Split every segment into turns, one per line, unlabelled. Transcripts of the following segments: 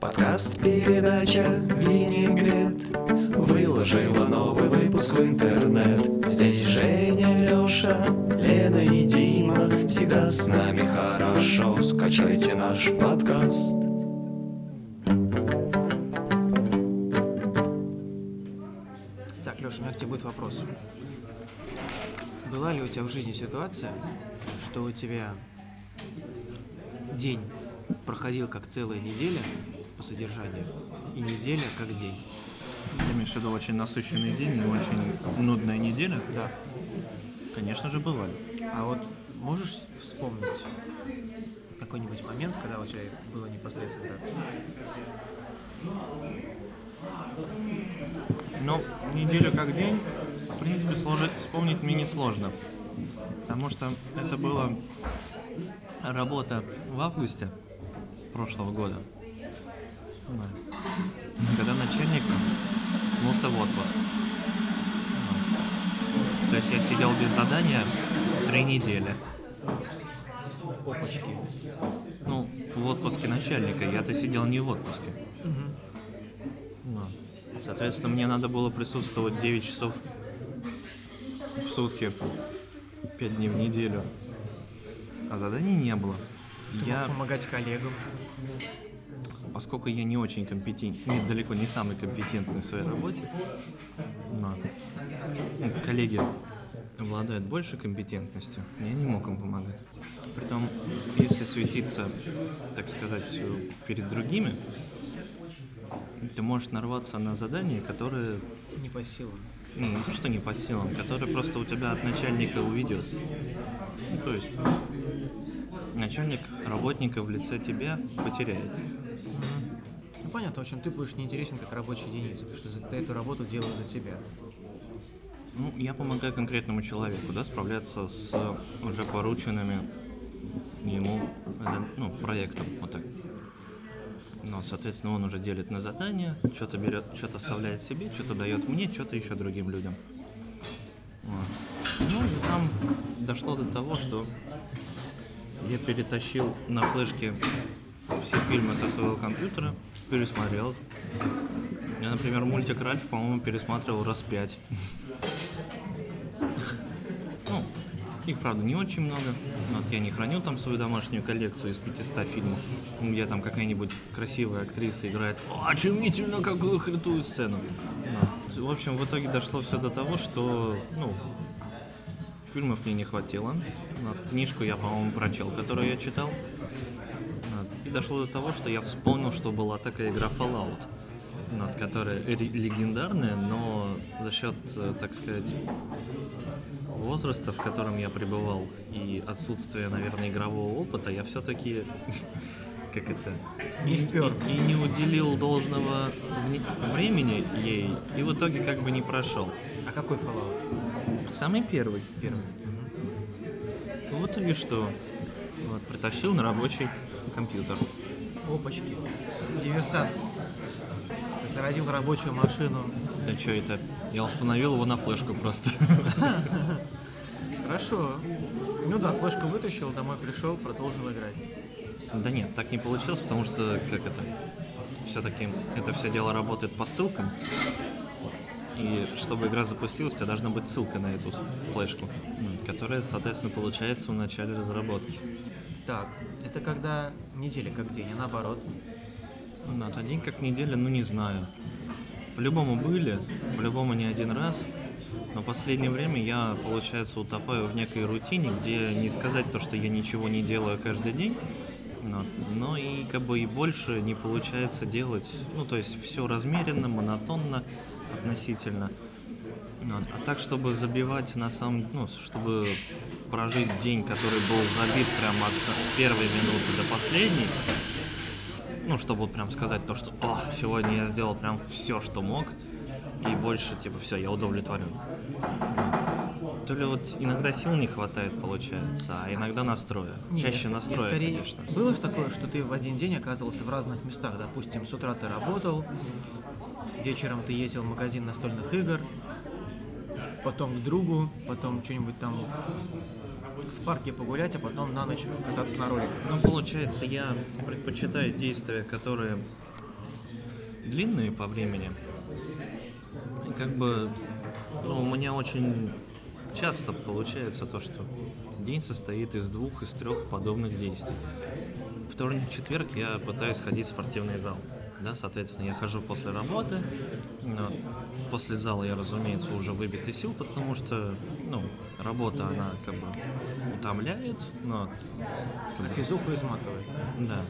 Подкаст передача Винегрет Выложила новый выпуск в интернет. Здесь Женя, Лёша, Лена и Дима. Всегда с нами хорошо. Скачайте наш подкаст.
Так, Леша, у меня к тебе будет вопрос. Была ли у тебя в жизни ситуация, что у тебя день проходил как целая неделя по содержанию, и неделя как день?
Ты имеешь в виду очень насыщенный день и очень нудная неделя?
Да.
Конечно же, бывали.
А вот можешь вспомнить какой-нибудь момент, когда у тебя было непосредственно так?
Но неделю как день, в принципе, сложи- вспомнить мне несложно. Потому что это была работа в августе прошлого года. Да. Когда начальник смылся в отпуск. То есть я сидел без задания три недели.
Опачки.
Ну, в отпуске начальника. Я-то сидел не в отпуске. Ну, Соответственно, мне надо было присутствовать 9 часов в сутки, 5 дней в неделю. А заданий не было.
Я...
Я,
Помогать коллегам.
Поскольку я не очень компетентный, не, далеко не самый компетентный в своей работе, но коллеги обладают больше компетентностью, я не мог им помогать. Притом, если светиться, так сказать, перед другими, ты можешь нарваться на задания, которые
Не по силам.
ну, не то, что не по силам, которые просто у тебя от начальника уведет. Ну, то есть начальник работника в лице тебя потеряет.
Ну понятно, в общем, ты будешь неинтересен как рабочая единица, потому что ты эту работу делают за тебя.
Ну, я помогаю конкретному человеку, да, справляться с уже порученными ему э, ну, проектом, вот так. Ну, соответственно, он уже делит на задания, что-то берет, что-то оставляет себе, что-то дает мне, что-то еще другим людям. Вот. Ну, и там дошло до того, что я перетащил на флешке все фильмы со своего компьютера, пересмотрел. Я, например, мультик Ральф, по-моему, пересматривал раз пять. Ну, их, правда, не очень много. Вот я не храню там свою домашнюю коллекцию из 500 фильмов, где там какая-нибудь красивая актриса играет очумительно какую крутую сцену. Вот. В общем, в итоге дошло все до того, что, ну, фильмов мне не хватило. Вот, книжку я, по-моему, прочел, которую я читал. Вот. И дошло до того, что я вспомнил, что была такая игра Fallout, вот, которая ре- легендарная, но за счет, э, так сказать, возраста, в котором я пребывал, и отсутствия, наверное, игрового опыта, я все-таки, как это,
Не впёр.
и, и не уделил должного времени ей, и в итоге как бы не прошел.
А какой Fallout?
Самый первый.
Первый.
Ну, в итоге что? Вот, притащил на рабочий компьютер.
Опачки. Диверсант. Заразил рабочую машину.
Да что это? Я установил его на флешку просто.
Хорошо. Ну да, флешку вытащил, домой пришел, продолжил играть.
Да нет, так не получилось, потому что, как это, все-таки это все дело работает по ссылкам. И чтобы игра запустилась, у тебя должна быть ссылка на эту флешку, которая, соответственно, получается в начале разработки.
Так, это когда неделя как день, а наоборот.
Ну, это день как неделя, ну не знаю. По-любому были, по-любому не один раз. Но в последнее время я, получается, утопаю в некой рутине, где не сказать то, что я ничего не делаю каждый день, но, но и как бы и больше не получается делать. Ну, то есть все размеренно, монотонно относительно. Вот. А так, чтобы забивать на самом, ну, чтобы прожить день, который был забит прямо от первой минуты до последней, ну, чтобы вот прям сказать то, что «О, сегодня я сделал прям все, что мог, и больше, типа, все, я удовлетворен». То ли вот иногда сил не хватает, получается, а иногда настроя.
Не,
Чаще
я- я
настроя,
скорее-
конечно.
Было такое, что ты в один день оказывался в разных местах. Допустим, с утра ты работал, вечером ты ездил в магазин настольных игр, потом к другу, потом что-нибудь там в парке погулять, а потом на ночь кататься на роликах.
Ну, получается, я предпочитаю действия, которые длинные по времени. И как бы ну, у меня очень часто получается то, что день состоит из двух, из трех подобных действий. Вторник, четверг я пытаюсь ходить в спортивный зал. Да, соответственно, я хожу после работы. После зала я, разумеется, уже выбит из сил, потому что, ну, работа, она как бы утомляет, но... Как бы,
Физуху изматывает.
да.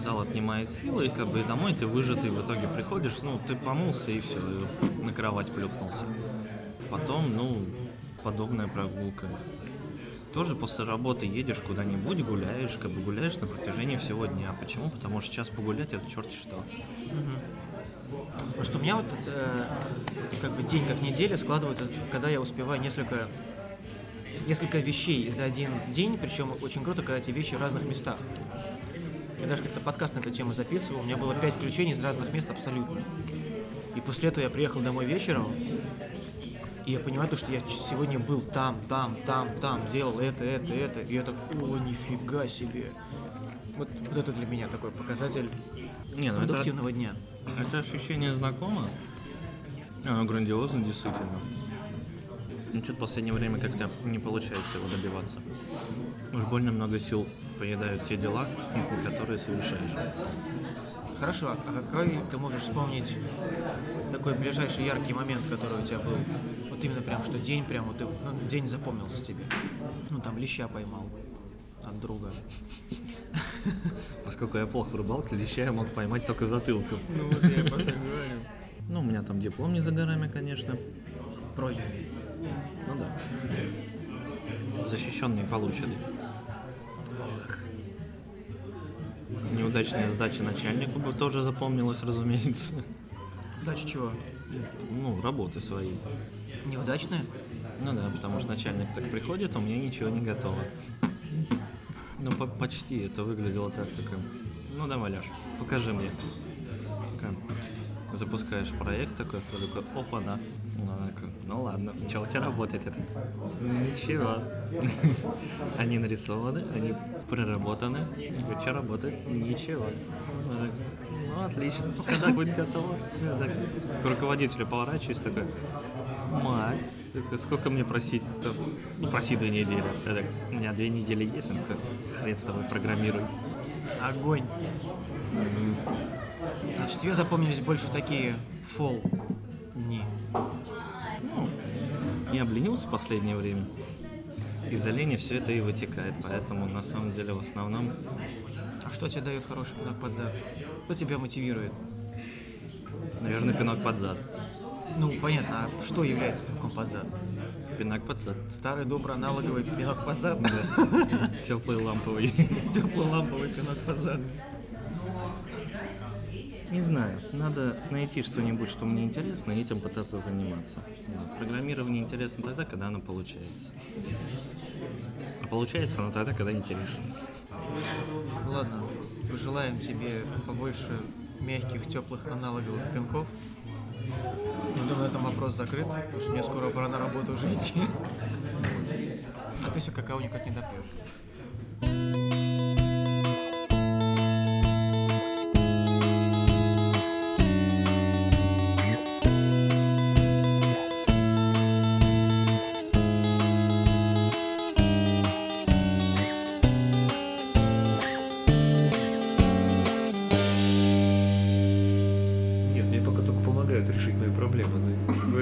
Зал отнимает силы, и как бы и домой ты выжатый в итоге приходишь, ну, ты помылся и все, на кровать плюхнулся. Потом, ну, подобная прогулка. Тоже после работы едешь куда-нибудь, гуляешь, как бы гуляешь на протяжении всего дня. Почему? Потому что час погулять это черти что.
Потому что у меня вот э, как бы день как неделя складывается, когда я успеваю несколько несколько вещей за один день, причем очень круто, когда эти вещи в разных местах. Я даже как-то подкаст на эту тему записывал, у меня было пять включений из разных мест абсолютно. И после этого я приехал домой вечером, и я понимаю, то, что я сегодня был там, там, там, там, делал это, это, это, и я так, о, нифига себе. Вот, вот это для меня такой показатель
Не, ну это,
продуктивного дня.
это ощущение знакомо. Оно грандиозно, действительно. Ну, что-то в последнее время как-то не получается его добиваться. Уж больно много сил поедают те дела, которые совершаешь.
Хорошо, а какой ты можешь вспомнить такой ближайший яркий момент, который у тебя был? Вот именно прям, что день прям, вот ну, день запомнился тебе. Ну, там леща поймал от друга.
Поскольку я плохо в рыбалке, леща я мог поймать только затылком.
Ну, вот я потом говорю.
Ну, у меня там диплом не за горами, конечно.
Пройден.
Ну да. Защищенный полученный. Неудачная сдача начальнику бы тоже запомнилась, разумеется.
Сдача чего?
Ну, работы свои.
Неудачная?
Ну да, потому что начальник так приходит, а у меня ничего не готово. Ну, по- почти это выглядело так, такое. Ну, давай, Леш, покажи мне. Такая, Запускаешь проект такой, кто такой, опа, да. Ну, такая, ну ладно, что у тебя работает это? Ничего. Они нарисованы, они проработаны. Что работает? Ничего. Такая, Ну, отлично, когда будет готово? Я так к руководителю поворачиваюсь, такой, мать, сколько мне просить? Да, Ну, проси две недели. Я так, у меня две недели есть, он такой, хрен с тобой, программируй.
Огонь. Значит, тебе запомнились больше такие фол дни.
Я обленился в последнее время. Из лени все это и вытекает, поэтому на самом деле в основном
А что тебе дает хороший пинок под зад? Что тебя мотивирует?
Наверное, пинок под зад.
Ну, понятно, а что является пинком под зад?
Пинок под зад.
Старый добрый аналоговый пинок под зад?
Теплый ламповый.
Теплый ламповый пинок под зад.
Не знаю. Надо найти что-нибудь, что мне интересно, и этим пытаться заниматься. Да. Программирование интересно тогда, когда оно получается. А получается оно тогда, когда интересно.
Ладно, пожелаем тебе побольше мягких, теплых аналоговых пинков. Я думаю, на этом вопрос закрыт, потому что мне скоро пора на работу уже идти. А ты все какао никак не допьешь.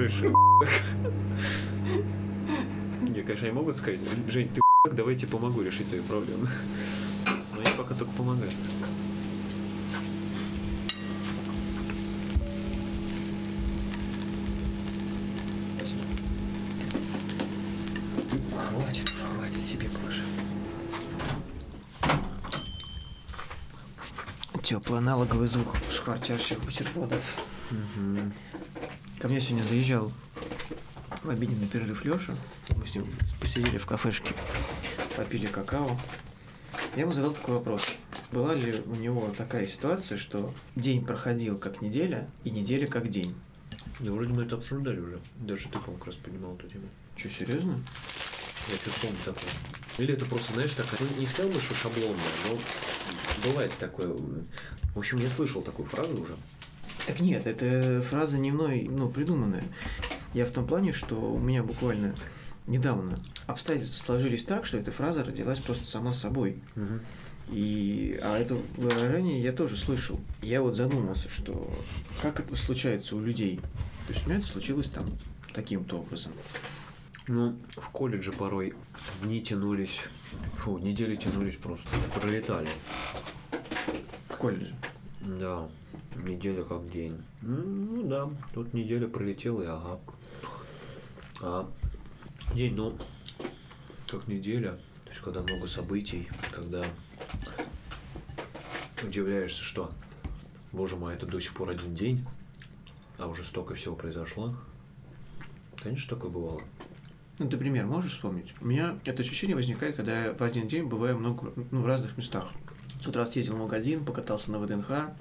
Говоришь, Не, конечно, они могут сказать, Жень, ты давай я тебе помогу решить твои проблемы. Но я пока только помогаю. Спасибо. Хватит уже, хватит себе положи.
Теплый аналоговый звук шкварчащих бутербродов. Ко мне сегодня заезжал в обеденный перерыв Леша. Мы с ним посидели в кафешке, попили какао. Я ему задал такой вопрос. Была ли у него такая ситуация, что день проходил как неделя и неделя как день?
Да вроде мы это обсуждали уже. Даже ты, по-моему, как раз поднимал эту тему.
Че, серьезно?
Я что-то помню такое. Или это просто, знаешь, такая, ну, не сказал бы, что шаблонная, но бывает такое. В общем, я слышал такую фразу уже.
Так нет, это фраза не мной, ну, придуманная. Я в том плане, что у меня буквально недавно обстоятельства сложились так, что эта фраза родилась просто сама собой. И, а это выражение я тоже слышал. Я вот задумался, что как это случается у людей. То есть у меня это случилось там таким-то образом.
Ну, в колледже порой дни тянулись, фу, недели тянулись просто, пролетали.
В колледже.
Да, неделя как день. Ну да, тут неделя пролетела и ага. А день, ну, как неделя, то есть когда много событий, когда удивляешься, что, боже мой, это до сих пор один день, а уже столько всего произошло. Конечно, такое бывало.
Ну, ты пример можешь вспомнить? У меня это ощущение возникает, когда я в один день бываю много, ну, в разных местах. С утра съездил в магазин, покатался на ВДНХ,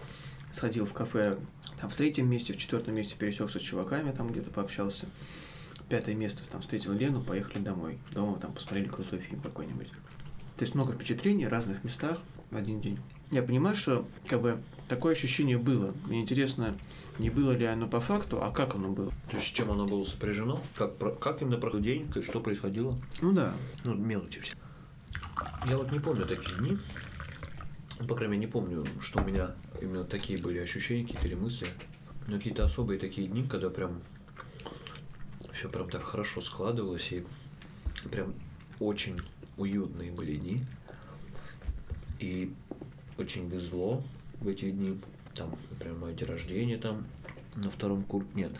сходил в кафе там, в третьем месте, в четвертом месте пересекся с чуваками, там где-то пообщался. Пятое место там встретил Лену, поехали домой. Дома там посмотрели крутой фильм какой-нибудь. То есть много впечатлений в разных местах в один день. Я понимаю, что как бы такое ощущение было. Мне интересно, не было ли оно по факту, а как оно было.
То есть с чем оно было сопряжено? Как, про- как именно проходил день, что происходило?
Ну да.
Ну, мелочи все. Я вот не помню такие дни. Ну, По крайней мере, не помню, что у меня именно такие были ощущения, какие-то или мысли. Но какие-то особые такие дни, когда прям все прям так хорошо складывалось и прям очень уютные были дни. И очень везло в эти дни. Там, например, мое день рождения там на втором курсе, нет,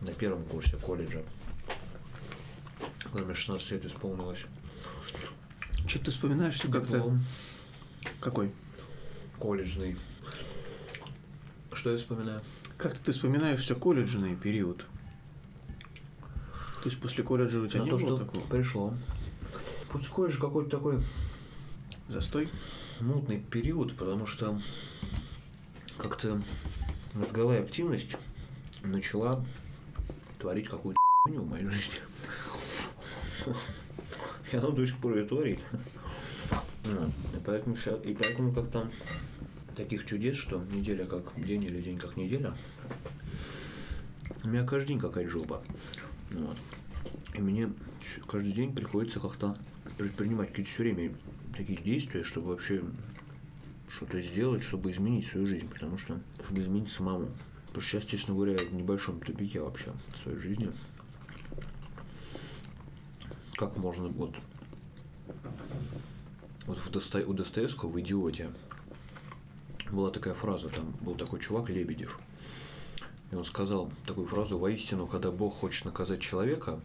на первом курсе колледжа. Когда мне 16 лет исполнилось.
Что ты вспоминаешь все как-то... Какой?
Колледжный. Что я вспоминаю?
Как ты вспоминаешь все колледжный период? То есть после колледжа у тебя не
то,
было
что
такого
пришло. После колледжа какой-то такой
застой?
мутный период, потому что как-то мозговая активность начала творить какую-то хуйню в моей жизни. Она до сих пор ее творит. Вот. И поэтому, и поэтому как-то таких чудес, что неделя как день или день как неделя, у меня каждый день какая-то жопа. Вот. И мне каждый день приходится как-то предпринимать какие-то все время такие действия, чтобы вообще что-то сделать, чтобы изменить свою жизнь, потому что чтобы изменить самому. Потому что сейчас, честно говоря, в небольшом тупике вообще в своей жизни. Как можно вот вот в Досто- у Достоевского в «Идиоте» была такая фраза, там был такой чувак Лебедев, и он сказал такую фразу, воистину, когда Бог хочет наказать человека,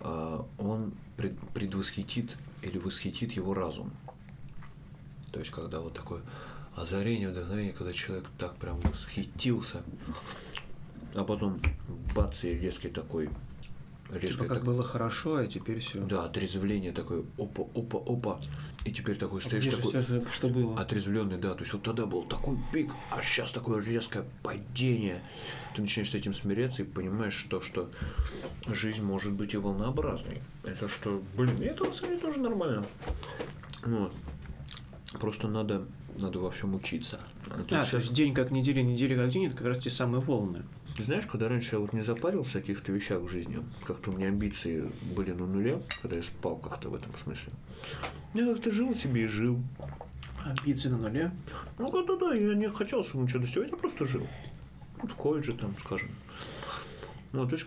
а, он пред- предвосхитит или восхитит его разум. То есть, когда вот такое озарение, вдохновение, когда человек так прям восхитился, а потом бац, и резкий такой, резкий
Типа как
такой,
было хорошо, а теперь все.
да, отрезвление такое, опа, опа, опа, и теперь такой стоишь такой,
все, что было.
отрезвленный, да, то есть вот тогда был такой пик, а сейчас такое резкое падение. Ты начинаешь с этим смиряться и понимаешь, что, что жизнь может быть и волнообразной. Это что, блин, это на самом деле тоже нормально. Вот. Просто надо, надо во всем учиться. А то
А,
есть
то есть день как неделя, неделя как день, это как раз те самые волны.
Знаешь, когда раньше я вот не запарился о каких-то вещах в жизни, как-то у меня амбиции были на нуле, когда я спал как-то в этом смысле. Я как-то жил себе и жил.
Амбиции на нуле.
Ну, когда да, я не хотел особо ничего достигать, я просто жил. В колледже там, скажем. Ну, то есть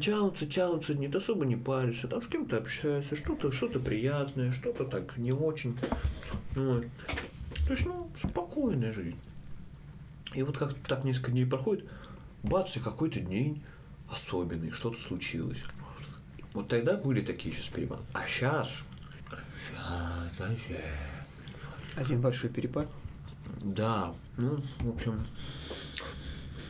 тянутся, тянутся ты особо не паришься, там с кем-то общаешься, что-то что приятное, что-то так не очень. Вот. То есть, ну, спокойная жизнь. И вот как так несколько дней проходит, бац, и какой-то день особенный, что-то случилось. Вот тогда были такие сейчас перепады. А сейчас... Сейчас вообще...
Один большой перепад.
Да, ну, в общем,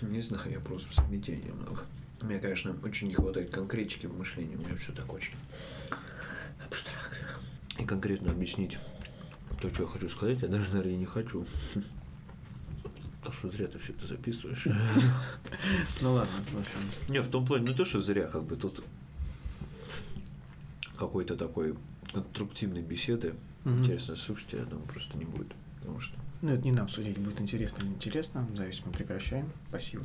не знаю, я просто в смятении много. Мне, конечно, очень не хватает конкретики в мышлении, у меня все так очень абстрактно. И конкретно объяснить то, что я хочу сказать, я даже, наверное, не хочу. То, что зря ты все это записываешь.
Ну ладно, в общем.
Не, в том плане, не то, что зря, как бы тут какой-то такой конструктивной беседы. Интересно, слушайте, я думаю, просто не будет. Потому что
Ну, это не нам судить, будет интересно или неинтересно. Зависть мы прекращаем. Спасибо.